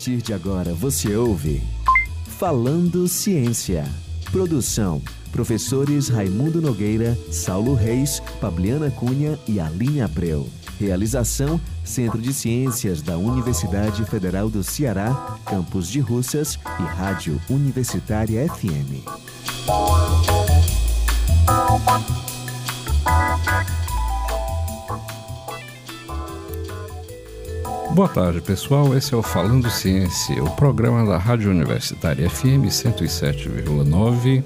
partir de agora você ouve Falando Ciência. Produção: professores Raimundo Nogueira, Saulo Reis, Fabiana Cunha e Aline Abreu. Realização: Centro de Ciências da Universidade Federal do Ceará, Campus de Russas e Rádio Universitária FM. Boa tarde, pessoal. Esse é o Falando Ciência, o programa da Rádio Universitária FM 107,9.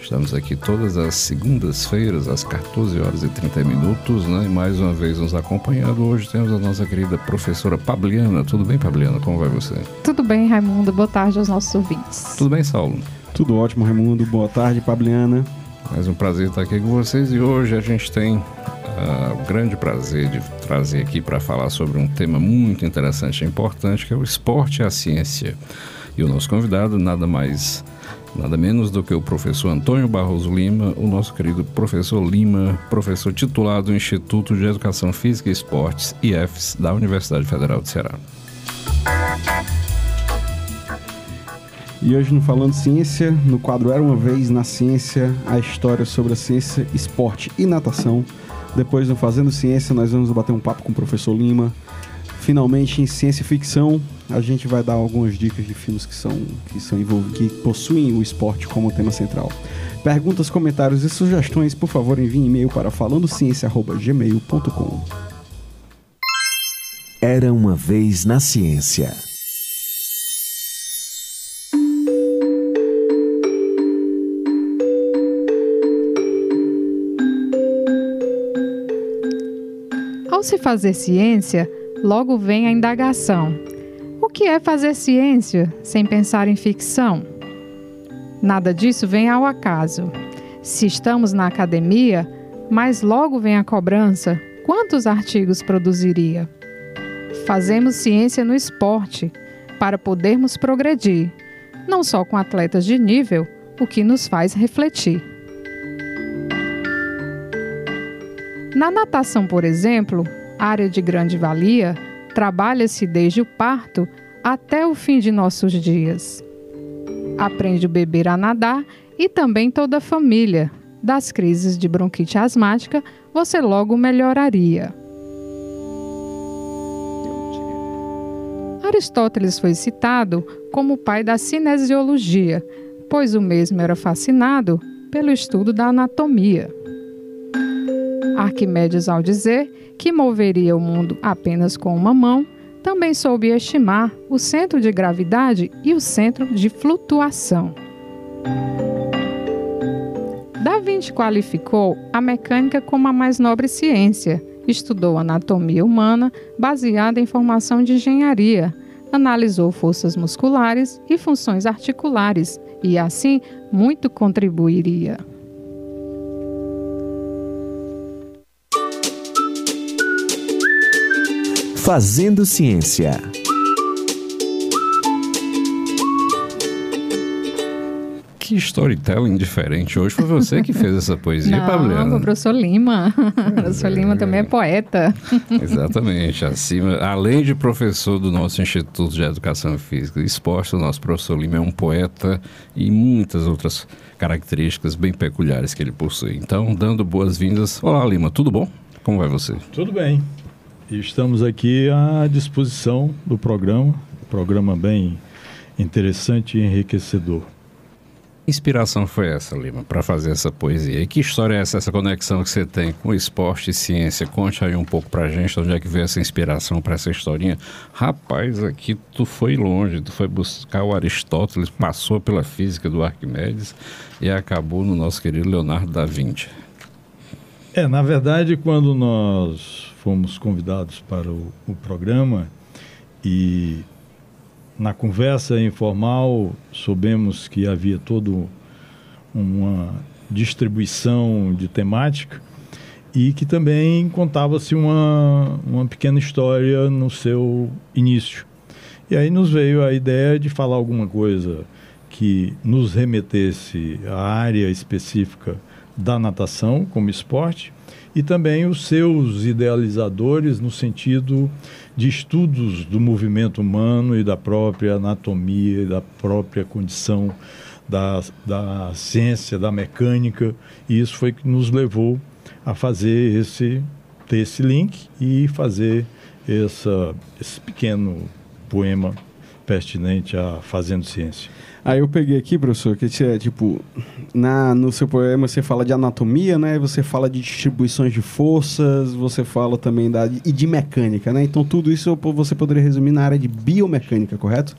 Estamos aqui todas as segundas-feiras, às 14 horas e 30 minutos, né? E mais uma vez nos acompanhando. Hoje temos a nossa querida professora Pabliana. Tudo bem, Pabliana? Como vai você? Tudo bem, Raimundo. Boa tarde aos nossos ouvintes. Tudo bem, Saulo? Tudo ótimo, Raimundo. Boa tarde, Pabliana. Mais um prazer estar aqui com vocês e hoje a gente tem uh, o grande prazer de trazer aqui para falar sobre um tema muito interessante e importante, que é o esporte e a ciência. E o nosso convidado, nada mais, nada menos do que o professor Antônio Barroso Lima, o nosso querido professor Lima, professor titular do Instituto de Educação Física e Esportes, IEFES, da Universidade Federal de Ceará. E hoje no Falando Ciência, no quadro Era uma Vez na Ciência, a história sobre a ciência, esporte e natação. Depois no Fazendo Ciência, nós vamos bater um papo com o professor Lima. Finalmente, em ciência e ficção, a gente vai dar algumas dicas de filmes que são que são que possuem o esporte como tema central. Perguntas, comentários e sugestões, por favor, envie e-mail para falandociência@gmail.com. Era uma vez na ciência. Se fazer ciência, logo vem a indagação: o que é fazer ciência sem pensar em ficção? Nada disso vem ao acaso. Se estamos na academia, mas logo vem a cobrança: quantos artigos produziria? Fazemos ciência no esporte para podermos progredir, não só com atletas de nível, o que nos faz refletir. Na natação, por exemplo, área de grande valia, trabalha-se desde o parto até o fim de nossos dias. Aprende o beber a nadar e também toda a família. Das crises de bronquite asmática, você logo melhoraria. Aristóteles foi citado como o pai da cinesiologia, pois o mesmo era fascinado pelo estudo da anatomia. Arquimedes, ao dizer que moveria o mundo apenas com uma mão, também soube estimar o centro de gravidade e o centro de flutuação. Da Vinci qualificou a mecânica como a mais nobre ciência. Estudou anatomia humana baseada em formação de engenharia, analisou forças musculares e funções articulares e, assim, muito contribuiria. Fazendo Ciência. Que storytelling diferente hoje. Foi você que fez essa poesia, Não, Pabliana? o professor Lima. O professor Lima também é poeta. Exatamente. Acima, além de professor do nosso Instituto de Educação Física e Esporte, o nosso professor Lima é um poeta e muitas outras características bem peculiares que ele possui. Então, dando boas-vindas. Olá, Lima, tudo bom? Como vai você? Tudo bem. Estamos aqui à disposição do programa, programa bem interessante e enriquecedor. Que inspiração foi essa, Lima, para fazer essa poesia? E que história é essa, essa conexão que você tem com esporte e ciência? Conte aí um pouco pra gente, onde é que veio essa inspiração para essa historinha. Rapaz, aqui tu foi longe, tu foi buscar o Aristóteles, passou pela física do Arquimedes e acabou no nosso querido Leonardo da Vinci. É, na verdade, quando nós fomos convidados para o, o programa e na conversa informal soubemos que havia todo uma distribuição de temática e que também contava-se uma, uma pequena história no seu início. E aí nos veio a ideia de falar alguma coisa que nos remetesse à área específica da natação como esporte e também os seus idealizadores no sentido de estudos do movimento humano e da própria anatomia e da própria condição da, da ciência, da mecânica, e isso foi que nos levou a fazer esse, ter esse link e fazer essa, esse pequeno poema pertinente a Fazendo Ciência. Aí eu peguei aqui, professor, que é tipo, na, no seu poema você fala de anatomia, né? Você fala de distribuições de forças, você fala também da, e de mecânica, né? Então tudo isso você poderia resumir na área de biomecânica, correto?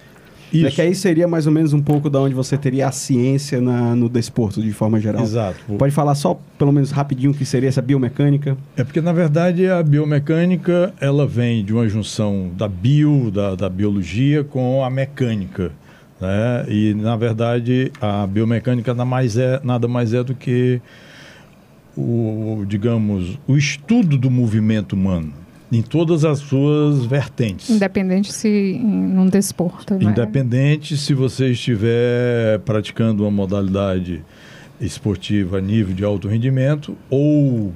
Isso. É que aí seria mais ou menos um pouco da onde você teria a ciência na, no desporto, de forma geral. Exato. Pode falar só, pelo menos rapidinho, o que seria essa biomecânica? É porque, na verdade, a biomecânica, ela vem de uma junção da bio, da, da biologia, com a mecânica. Né? E, na verdade, a biomecânica nada mais é, nada mais é do que o, digamos, o estudo do movimento humano em todas as suas vertentes. Independente se num desporto. Né? Independente se você estiver praticando uma modalidade esportiva a nível de alto rendimento ou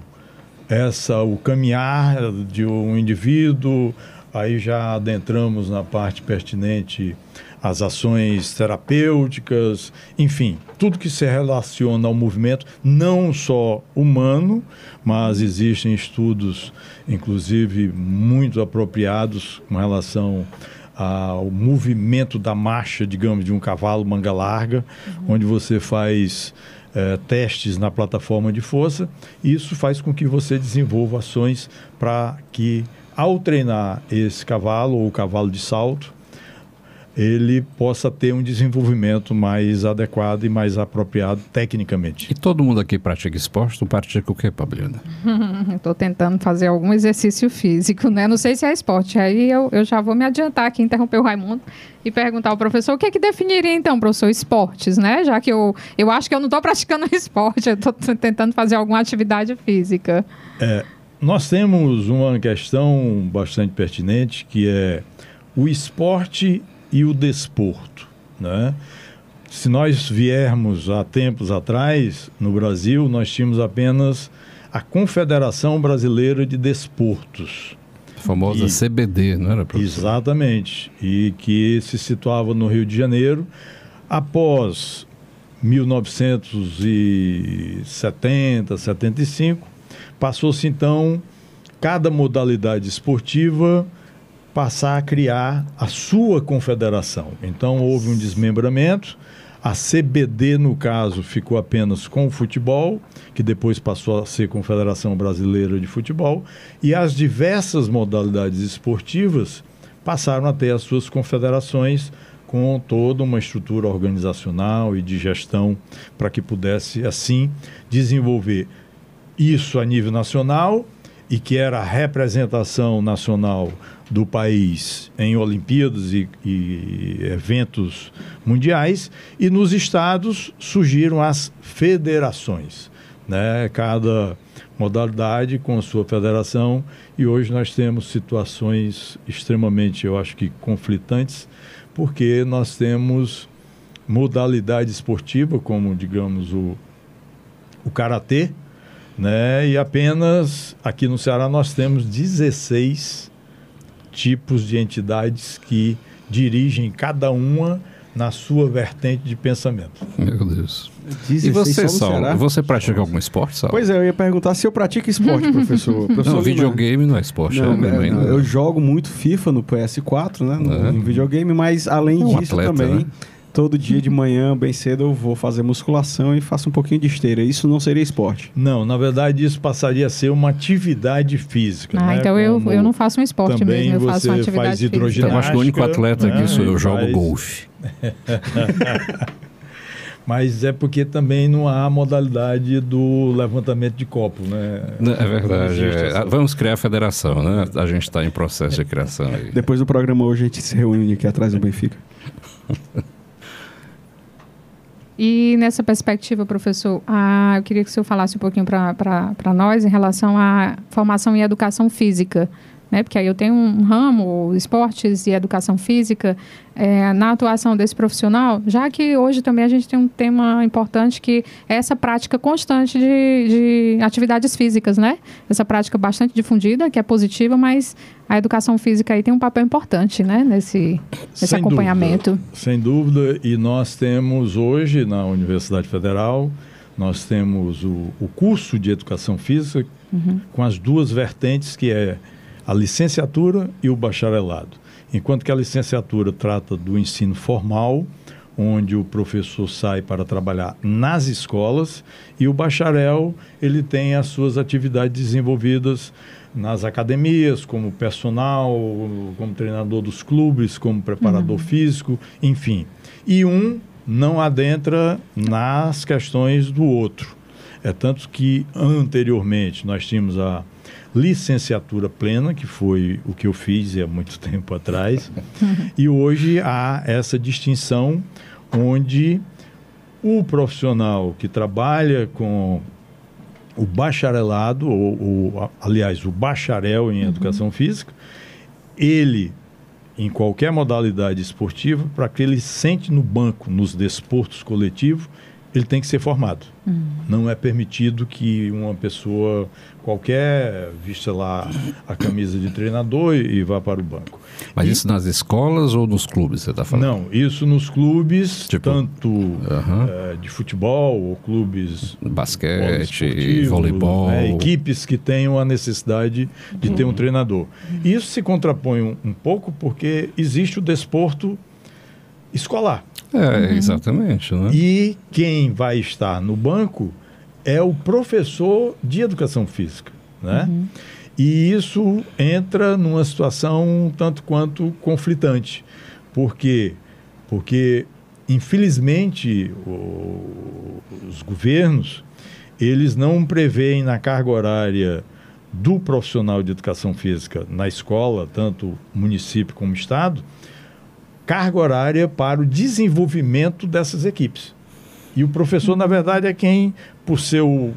essa o caminhar de um indivíduo, aí já adentramos na parte pertinente as ações terapêuticas, enfim, tudo que se relaciona ao movimento, não só humano, mas existem estudos, inclusive, muito apropriados com relação ao movimento da marcha, digamos, de um cavalo manga larga, uhum. onde você faz é, testes na plataforma de força, e isso faz com que você desenvolva ações para que, ao treinar esse cavalo ou cavalo de salto, ele possa ter um desenvolvimento mais adequado e mais apropriado tecnicamente. E todo mundo aqui pratica esporte? Tu pratica o que, Pablina? Estou tentando fazer algum exercício físico, né? Não sei se é esporte. Aí eu, eu já vou me adiantar aqui, interromper o Raimundo e perguntar ao professor o que é que definiria então, professor, esportes, né? Já que eu, eu acho que eu não estou praticando esporte, eu estou tentando fazer alguma atividade física. É, nós temos uma questão bastante pertinente que é o esporte e o desporto. Né? Se nós viermos há tempos atrás, no Brasil, nós tínhamos apenas a Confederação Brasileira de Desportos. A famosa e, CBD, não era, professor? Exatamente. E que se situava no Rio de Janeiro. Após 1970, 75, passou-se então cada modalidade esportiva passar a criar a sua confederação. Então houve um desmembramento. A CBD, no caso, ficou apenas com o futebol, que depois passou a ser Confederação Brasileira de Futebol, e as diversas modalidades esportivas passaram a ter as suas confederações com toda uma estrutura organizacional e de gestão para que pudesse, assim, desenvolver isso a nível nacional e que era a representação nacional do país em Olimpíadas e, e, eventos mundiais, e nos estados surgiram as federações, né? cada modalidade com sua federação, e hoje nós temos situações extremamente, eu acho que conflitantes, porque nós temos modalidade esportiva, como digamos o, o karatê, né? E apenas aqui no Ceará nós temos 16 tipos de entidades que dirigem cada uma na sua vertente de pensamento. Meu Deus. E você, Saulo, você pratica algum esporte, Saulo? Pois é, eu ia perguntar se eu pratico esporte, professor. professor não, videogame não é esporte. Não, é, não, eu jogo muito FIFA no PS4, né, no, é. no videogame, mas além é um disso atleta, também... Né? Todo dia de manhã, bem cedo, eu vou fazer musculação e faço um pouquinho de esteira. Isso não seria esporte? Não, na verdade isso passaria a ser uma atividade física. Ah, né? então eu, eu não faço um esporte Também mesmo, eu faço uma atividade faz hidroginástica. Então, acho que o único atleta né? que isso, eu jogo faz... golfe. Mas é porque também não há modalidade do levantamento de copo, né? É verdade. É. Vamos criar a federação, né? A gente está em processo de criação aí. Depois do programa hoje a gente se reúne aqui atrás do Benfica. E nessa perspectiva, professor, ah, eu queria que o senhor falasse um pouquinho para nós em relação à formação em educação física né? Porque aí eu tenho um ramo, esportes e educação física, é, na atuação desse profissional, já que hoje também a gente tem um tema importante que é essa prática constante de, de atividades físicas, né? Essa prática bastante difundida, que é positiva, mas a educação física aí tem um papel importante, né? Nesse, nesse Sem acompanhamento. Dúvida, sem dúvida, e nós temos hoje na Universidade Federal, nós temos o, o curso de educação física uhum. com as duas vertentes que é a licenciatura e o bacharelado. Enquanto que a licenciatura trata do ensino formal, onde o professor sai para trabalhar nas escolas, e o bacharel ele tem as suas atividades desenvolvidas nas academias, como personal, como treinador dos clubes, como preparador uhum. físico, enfim. E um não adentra nas questões do outro. É tanto que anteriormente nós tínhamos a licenciatura plena, que foi o que eu fiz há muito tempo atrás, e hoje há essa distinção onde o profissional que trabalha com o bacharelado, ou, ou aliás, o bacharel em uhum. educação física, ele, em qualquer modalidade esportiva, para que ele sente no banco, nos desportos coletivos, ele tem que ser formado. Hum. Não é permitido que uma pessoa qualquer vista lá a camisa de treinador e, e vá para o banco. Mas e, isso nas escolas ou nos clubes, você está falando? Não, isso nos clubes, tipo, tanto uh -huh. é, de futebol ou clubes... Basquete, voleibol... É, equipes que tenham a necessidade de ter um treinador. Isso se contrapõe um, um pouco porque existe o desporto escolar. É, uhum. exatamente. Né? E quem vai estar no banco é o professor de educação física. Né? Uhum. E isso entra numa situação tanto quanto conflitante. Por quê? Porque, infelizmente, o, os governos eles não preveem na carga horária do profissional de educação física na escola, tanto município como estado, carga horária para o desenvolvimento dessas equipes. E o professor, na verdade, é quem, por seu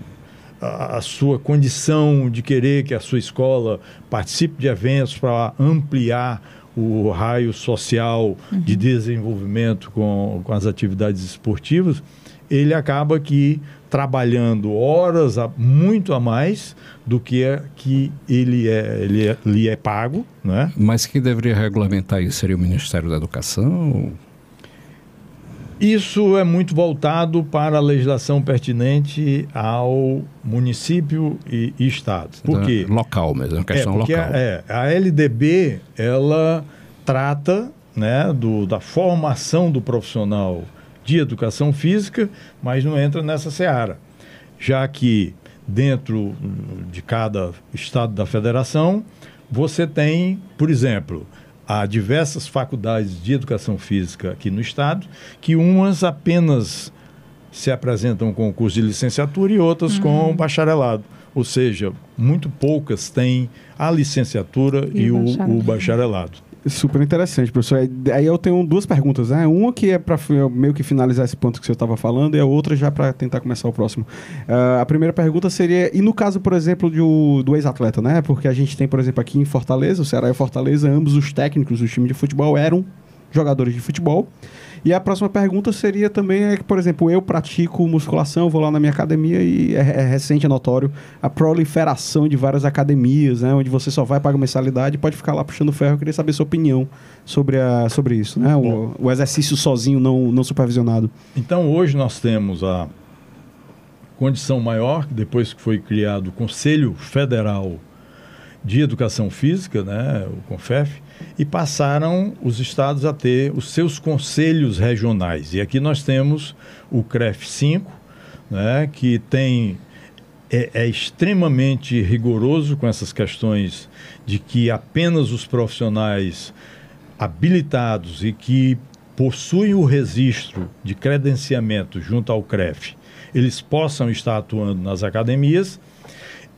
a, a sua condição de querer que a sua escola participe de eventos para ampliar o raio social uhum. de desenvolvimento com, com as atividades esportivas, ele acaba que trabalhando horas a, muito a mais do que é que ele é, ele é, lhe é pago, né? Mas quem deveria regulamentar isso seria o Ministério da Educação? Isso é muito voltado para a legislação pertinente ao município e, e estado. Por então, quê? Local mesmo, é uma questão é, local. A, é, a LDB, ela trata né, do, da formação do profissional de educação física, mas não entra nessa seara, já que dentro de cada estado da federação você tem, por exemplo, há diversas faculdades de educação física aqui no estado, que umas apenas se apresentam com o curso de licenciatura e outras uhum. com bacharelado. Ou seja, muito poucas têm a licenciatura e, e o, o bacharelado. Super interessante, professor. Aí eu tenho duas perguntas, né? Uma que é para meio que finalizar esse ponto que você estava falando e a outra já para tentar começar o próximo. Uh, a primeira pergunta seria, e no caso, por exemplo, do, do ex-atleta, né? Porque a gente tem, por exemplo, aqui em Fortaleza, o Ceará e Fortaleza, ambos os técnicos do time de futebol eram jogadores de futebol. E a próxima pergunta seria também é que, por exemplo, eu pratico musculação, vou lá na minha academia e é, é recente, é notório, a proliferação de várias academias, né, onde você só vai pagar mensalidade e pode ficar lá puxando ferro. Eu queria saber sua opinião sobre, a, sobre isso, né? O, o, exercício sozinho, não, não supervisionado. Então, hoje nós temos a condição maior, depois que foi criado o Conselho Federal de Educação Física, né, o CONFEF, e passaram os estados a ter os seus conselhos regionais. E aqui nós temos o CREF 5, né, que tem é, é, extremamente rigoroso com essas questões de que apenas os profissionais habilitados e que possuem o registro de credenciamento junto ao CREF, eles possam estar atuando nas academias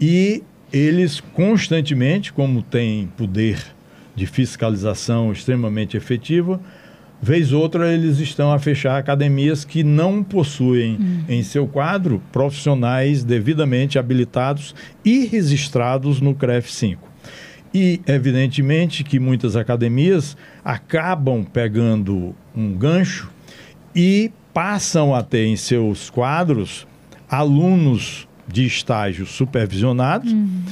e eles constantemente, como têm poder de fiscalização extremamente efetiva, vez outra eles estão a fechar academias que não possuem uhum. em seu quadro profissionais devidamente habilitados e registrados no CREF 5. E, evidentemente, que muitas academias acabam pegando um gancho e passam a ter em seus quadros alunos de estágio supervisionados Uhum.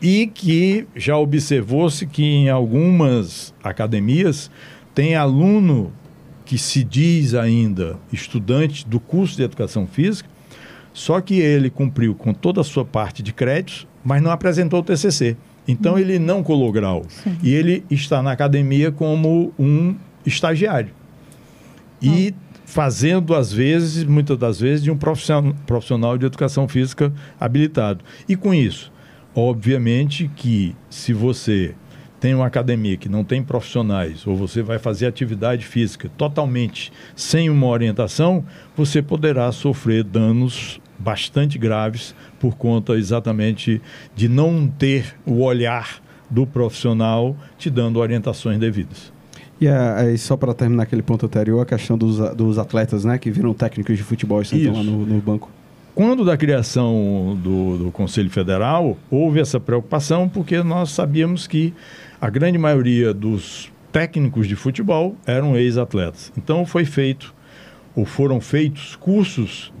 E que já observou-se que em algumas academias tem aluno que se diz ainda estudante do curso de educação física, só que ele cumpriu com toda a sua parte de créditos, mas não apresentou o TCC. Então ele não colou grau. E ele está na academia como um estagiário. E fazendo, às vezes, muitas das vezes, de um profissional, profissional de educação física habilitado. E com isso, obviamente que se você tem uma academia que não tem profissionais, ou você vai fazer atividade física totalmente sem uma orientação, você poderá sofrer danos bastante graves por conta exatamente de não ter o olhar do profissional te dando orientações devidas. E é, é, só para terminar aquele ponto anterior, a questão dos, dos atletas, né, que viram técnicos de futebol e sentam lá no, no banco. Quando da criação do, do Conselho Federal, houve essa preocupação porque nós sabíamos que a grande maioria dos técnicos de futebol eram ex-atletas. Então foi feito, ou foram feitos cursos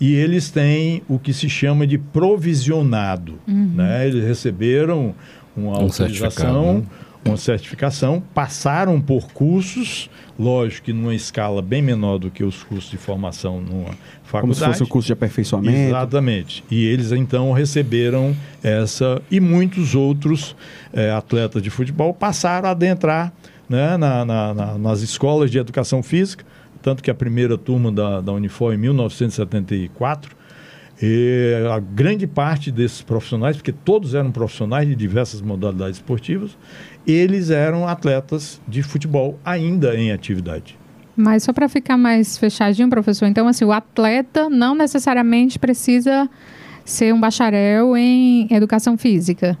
e eles têm o que se chama de provisionado. Né? Eles receberam uma Um certificado, autorização, né? Uma certificação, passaram por cursos, lógico que numa escala bem menor do que os cursos de formação numa faculdade. Como se fosse o curso de aperfeiçoamento. Exatamente. E eles então receberam essa e muitos outros eh, atletas de futebol passaram a adentrar né, na- na- na- nas escolas de educação física, tanto que a primeira turma da, da Unifor em 1974 e a grande parte desses profissionais, porque todos eram profissionais de diversas modalidades esportivas, eles eram atletas de futebol ainda em atividade. Mas só para ficar mais fechadinho, professor, então assim, o atleta não necessariamente precisa ser um bacharel em educação física.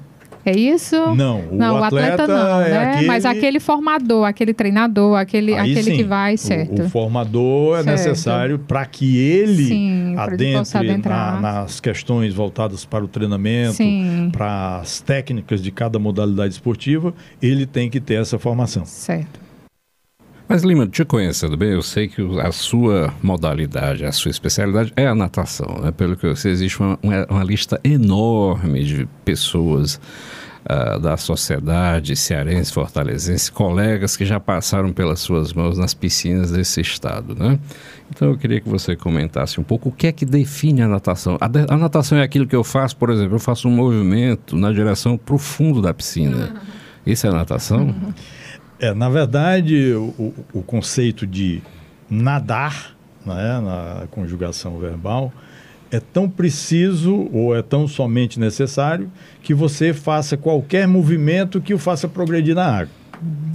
É isso? Não, o não, o atleta, atleta não, é né? aquele- Mas aquele formador, aquele treinador, aquele, Aí aquele sim, que vai, o- certo. O, formador é Certo. necessário para que ele Sim, adentre na- nas questões voltadas para o treinamento, para as técnicas de cada modalidade esportiva, ele tem que ter essa formação. Certo. Mas, Lima, te conhecendo bem, eu sei que a sua modalidade, a sua especialidade é a natação. Né? Pelo que eu sei, existe uma, uma- uma lista enorme de pessoas ah, da sociedade cearense, fortalezense, colegas que já passaram pelas suas mãos nas piscinas desse estado. Né? Então, eu queria que você comentasse um pouco o que é que define a natação. A, de- a natação é aquilo que eu faço, por exemplo, eu faço um movimento na direção para o fundo da piscina. Isso é natação? É, na verdade, o, o- o conceito de nadar, né, na conjugação verbal, é tão preciso ou é tão somente necessário que você faça qualquer movimento que o faça progredir na água.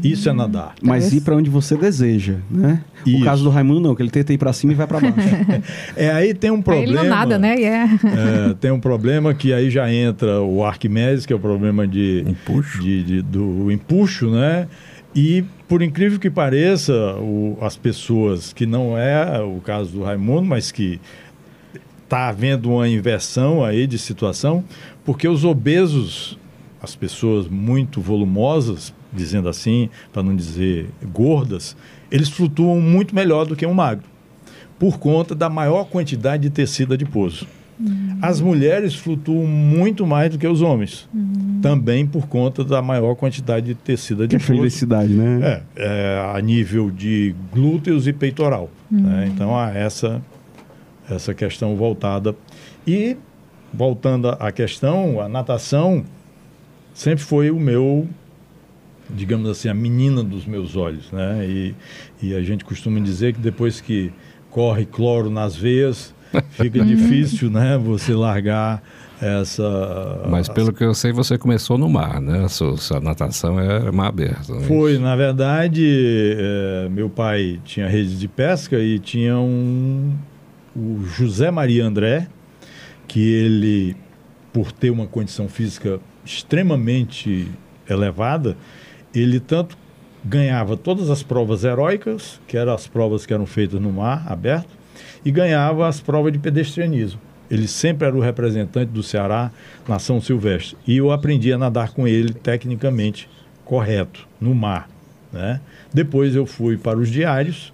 Isso é nadar. Mas ir para onde você deseja, né? O Isso. caso do Raimundo não, que ele tenta ir para cima e vai para baixo. É aí tem um Aí problema. ele não nada, né? E é. É, tem um problema que aí já entra o Arquimedes, que é o problema de, Empuxo. de- de- do empuxo, né? E, por incrível que pareça, o- as pessoas, que não é o caso do Raimundo, mas que está havendo uma inversão aí de situação, porque os obesos, as pessoas muito volumosas, dizendo assim, para não dizer gordas, eles flutuam muito melhor do que um magro, por conta da maior quantidade de tecido adiposo. As mulheres flutuam muito mais do que os homens, também por conta da maior quantidade de tecido Que é felicidade, né? É, é, a nível de glúteos e peitoral. né? Então há essa, essa questão voltada. E, voltando à questão, a natação sempre foi o meu, digamos assim, a menina dos meus olhos. Né? E, e a gente costuma dizer que depois que corre cloro nas veias, fica difícil né, você largar essa. Mas pelo que eu sei, você começou no mar, né? A sua, sua natação é mar aberto. né? Foi, na verdade, eh, meu pai tinha rede de pesca e tinha um o José Maria André, que ele, por ter uma condição física extremamente elevada, ele tanto ganhava todas as provas heróicas, que eram as provas que eram feitas no mar aberto, e ganhava as provas de pedestrianismo. Ele sempre era o representante do Ceará na São Silvestre. E eu aprendi a nadar com ele tecnicamente correto, no mar. Né? Depois eu fui para os diários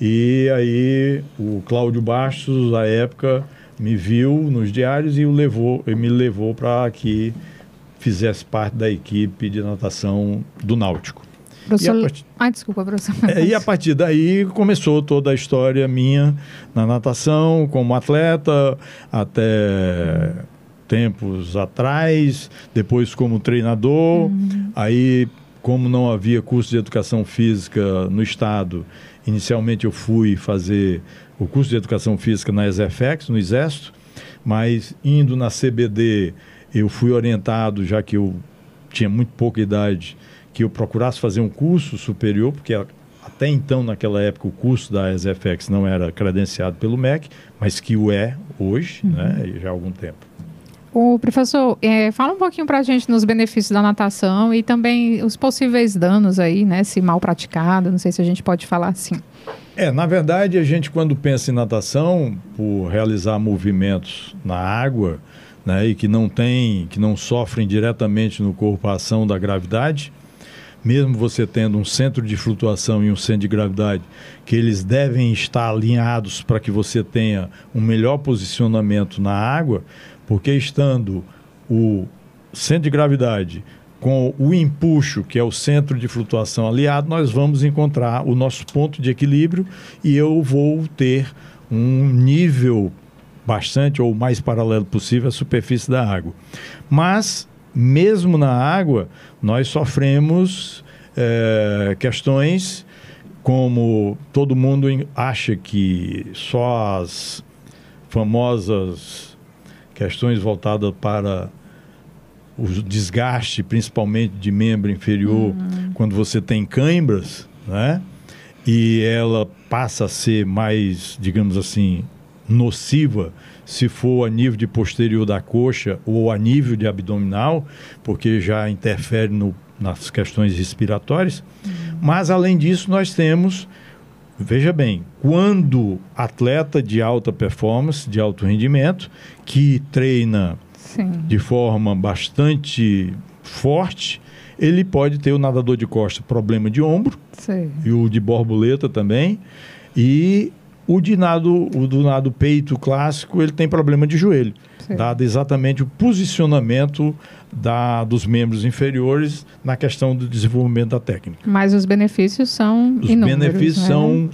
e aí o Cláudio Bastos, à época, me viu nos diários e o levou, me levou para que fizesse parte da equipe de natação do Náutico. Professor... Ai, desculpa, professor. É, e a partir daí começou toda a história minha na natação, como atleta, até tempos atrás, depois como treinador. Uhum. Aí, como não havia curso de educação física no estado, inicialmente eu fui fazer o curso de educação física na ESEFEX, no Exército, mas indo na CBD, eu fui orientado, já que eu tinha muito pouca idade, que eu procurasse fazer um curso superior, porque até então, naquela época, o curso da ESFX não era credenciado pelo MEC, mas que o é hoje, uhum. né, já há algum tempo. O professor, é, fala um pouquinho para a gente nos benefícios da natação e também os possíveis danos aí, né, se mal praticado, não sei se a gente pode falar assim. É, na verdade, a gente quando pensa em natação, por realizar movimentos na água, né, e que não tem, que não sofrem diretamente no corpo a ação da gravidade, mesmo você tendo um centro de flutuação e um centro de gravidade, que eles devem estar alinhados para que você tenha um melhor posicionamento na água, porque estando o centro de gravidade com o empuxo, que é o centro de flutuação aliado, nós vamos encontrar o nosso ponto de equilíbrio e eu vou ter um nível bastante ou mais paralelo possível à superfície da água. Mas mesmo na água, nós sofremos é, questões como todo mundo acha que só as famosas questões voltadas para o desgaste, principalmente de membro inferior, uhum. quando você tem cãibras, né? E ela passa a ser mais, digamos assim, nociva se for a nível de posterior da coxa ou a nível de abdominal, porque já interfere no, nas questões respiratórias. Uhum. Mas, além disso, nós temos, veja bem, quando atleta de alta performance, de alto rendimento, que treina Sim. de forma bastante forte, ele pode ter o nadador de costa problema de ombro Sim. e o de borboleta também. E o de nado, o do nado peito clássico, ele tem problema de joelho, Sim. dado exatamente o posicionamento da, dos membros inferiores na questão do desenvolvimento da técnica. Mas os benefícios são os inúmeros. Os benefícios né? são,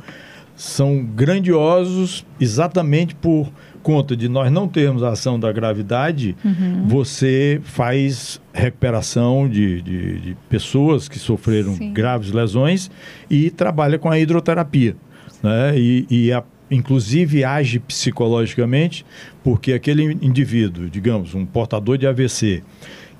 são grandiosos exatamente por conta de nós não termos a ação da gravidade, uhum. você faz recuperação de, de, de pessoas que sofreram Sim. graves lesões e trabalha com a hidroterapia né? e, e a, inclusive age psicologicamente, porque aquele indivíduo, digamos, um portador de AVC,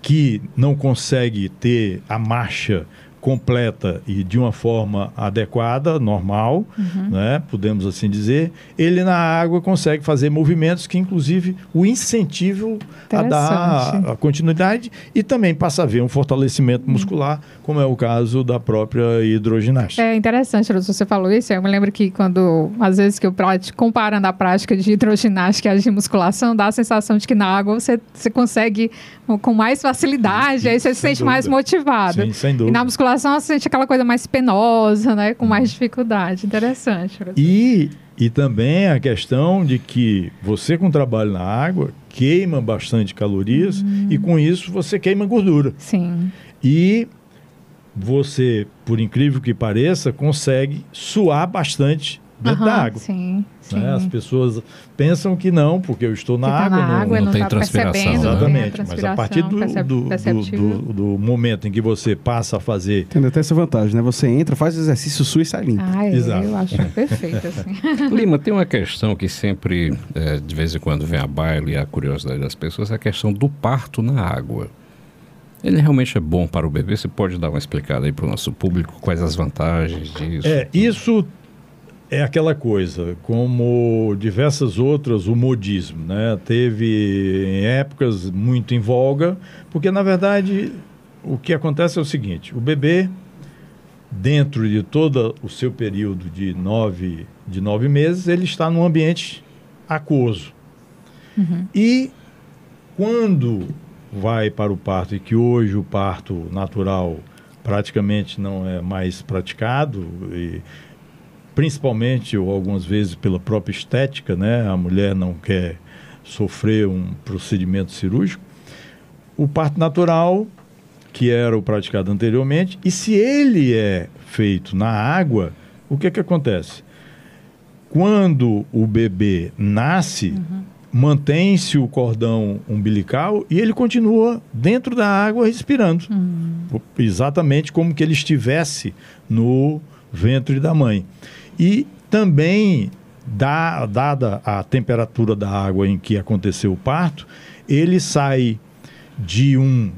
que não consegue ter a marcha completa e de uma forma adequada, normal, uhum. né, podemos assim dizer, ele na água consegue fazer movimentos que, inclusive, o incentivam a dar a continuidade e também passa a ver um fortalecimento uhum. muscular, como é o caso da própria hidroginástica. É interessante, você falou isso. Eu me lembro que quando, às vezes, que eu pratico, comparando a prática de hidroginástica e a de musculação, dá a sensação de que na água você, você consegue com mais facilidade, aí você se sente dúvida. mais motivado. Sim, sem dúvida. E na musculação você sente aquela coisa mais penosa, né? Com mais dificuldade. Interessante. E, e também a questão de que você com trabalho na água queima bastante calorias uhum. e com isso você queima gordura. Sim. E você, por incrível que pareça, consegue suar bastante dentro uhum, da água. Sim, sim. Né? As pessoas pensam que não, porque eu estou na tá água. Na não, água não, não tem tá transpiração. Exatamente. Mas a partir do, do, do, do, momento em que você passa a fazer. Tem até essa vantagem, né? Você entra, faz o exercício sul e sai limpo. Ah, é, Exato. eu acho perfeito. Assim. Lima, tem uma questão que sempre, é, de vez em quando, vem a baile e a curiosidade das pessoas, é a questão do parto na água. Ele realmente é bom para o bebê? Você pode dar uma explicada aí para o nosso público quais as vantagens disso? É, isso é aquela coisa, como diversas outras, o modismo, né? Teve em épocas muito em voga, porque na verdade o que acontece é o seguinte: o bebê, dentro de todo o seu período de nove, de nove meses, ele está num ambiente aquoso. Uhum. E quando vai para o parto, e que hoje o parto natural praticamente não é mais praticado, e principalmente ou algumas vezes pela própria estética, né? A mulher não quer sofrer um procedimento cirúrgico. O parto natural, que era o praticado anteriormente, e se ele é feito na água, o que que acontece? Quando o bebê nasce, uhum. mantém-se o cordão umbilical e ele continua dentro da água respirando. Uhum. Exatamente como que ele estivesse no ventre da mãe. E também, da, dada a temperatura da água em que aconteceu o parto, ele sai de um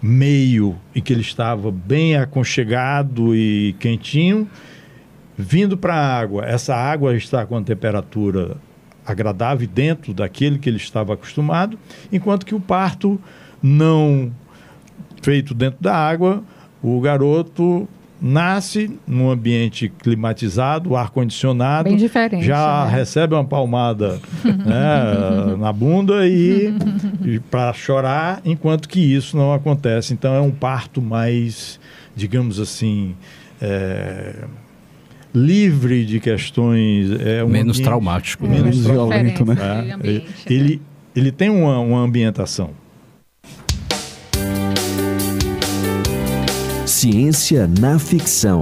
meio em que ele estava bem aconchegado e quentinho vindo para a água, essa água está com a temperatura agradável dentro daquele que ele estava acostumado, enquanto que o parto não feito dentro da água, o garoto nasce num ambiente climatizado, ar condicionado, Bem diferente, já né? recebe uma palmada né, na bunda e, e para chorar, enquanto que isso não acontece. Então é um parto mais, digamos assim, é, livre de questões. É um menos ambiente, traumático. Né? Menos violento, né? É, ele, ele, ele tem uma, uma ambientação. Ciência na ficção.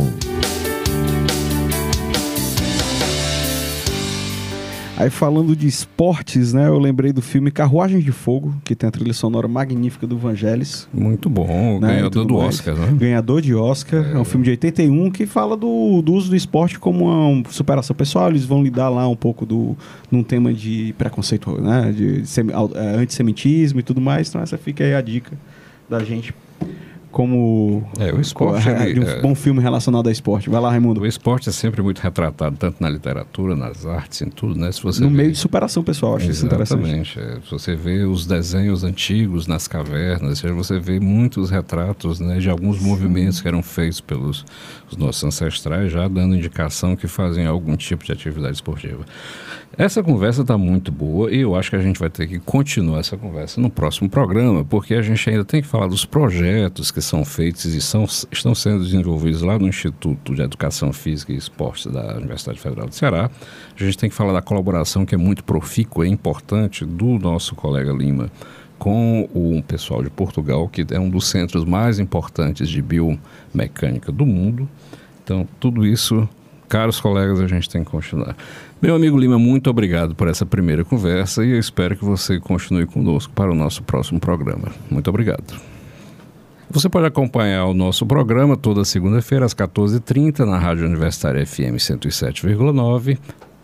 Aí falando de esportes, né? Eu lembrei do filme Carruagem de Fogo, que tem a trilha sonora magnífica do Vangelis. Muito bom, né? ganhador do mais. Oscar, né? Ganhador de Oscar. É. é. um filme de 81 que fala do, do uso do esporte como uma superação pessoal. Eles vão lidar lá um pouco do, num tema de preconceito, né? De, de é, antissemitismo e tudo mais. Então essa fica aí a dica da gente como é, o esporte, de um é, bom filme relacionado ao esporte. Vai lá, Raimundo. O esporte é sempre muito retratado, tanto na literatura, nas artes, em tudo, né? Se você no vê... meio de superação pessoal, acho Exatamente, isso interessante. É, se você vê os desenhos antigos nas cavernas, você vê muitos retratos né, de alguns Sim. movimentos que eram feitos pelos nossos ancestrais, já dando indicação que fazem algum tipo de atividade esportiva. Essa conversa está muito boa e eu acho que a gente vai ter que continuar essa conversa no próximo programa, porque a gente ainda tem que falar dos projetos que são feitos e são, estão sendo desenvolvidos lá no Instituto de Educação Física e Esportes da Universidade Federal do Ceará. A gente tem que falar da colaboração que é muito profícua e importante do nosso colega Lima com o pessoal de Portugal, que é um dos centros mais importantes de biomecânica do mundo. Então, tudo isso, caros colegas, a gente tem que continuar. Meu amigo Lima, muito obrigado por essa primeira conversa e eu espero que você continue conosco para o nosso próximo programa. Muito obrigado. Você pode acompanhar o nosso programa toda segunda-feira às 14h30 na Rádio Universitária FM 107,9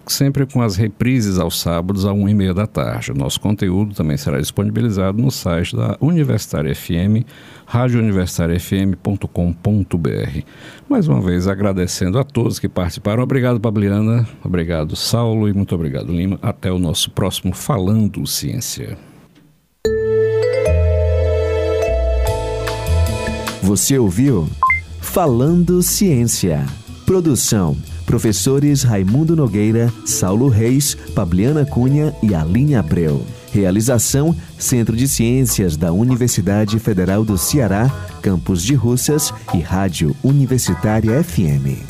sempre com as reprises aos sábados à 1h30 da tarde. O nosso conteúdo também será disponibilizado no site da Universitária FM, radiouniversitariafm.com.br. Mais uma vez agradecendo a todos que participaram. Obrigado, Babliana. Obrigado, Saulo. E muito obrigado, Lima. Até o nosso próximo Falando Ciência. Você ouviu Falando Ciência. Produção Professores Raimundo Nogueira, Saulo Reis, Pabliana Cunha e Aline Abreu. Realização: Centro de Ciências da Universidade Federal do Ceará, Campus de Russas e Rádio Universitária FM.